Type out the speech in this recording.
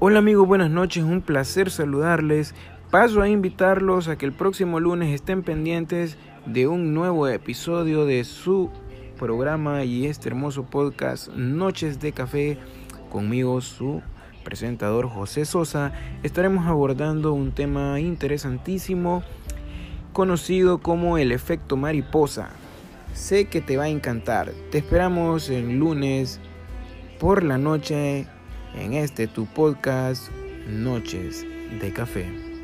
Hola amigos, buenas noches, un placer saludarles. Paso a invitarlos a que el próximo lunes estén pendientes de un nuevo episodio de su programa y este hermoso podcast Noches de Café conmigo su presentador José Sosa. Estaremos abordando un tema interesantísimo conocido como el efecto mariposa. Sé que te va a encantar. Te esperamos el lunes por la noche en este tu podcast Noches de Café.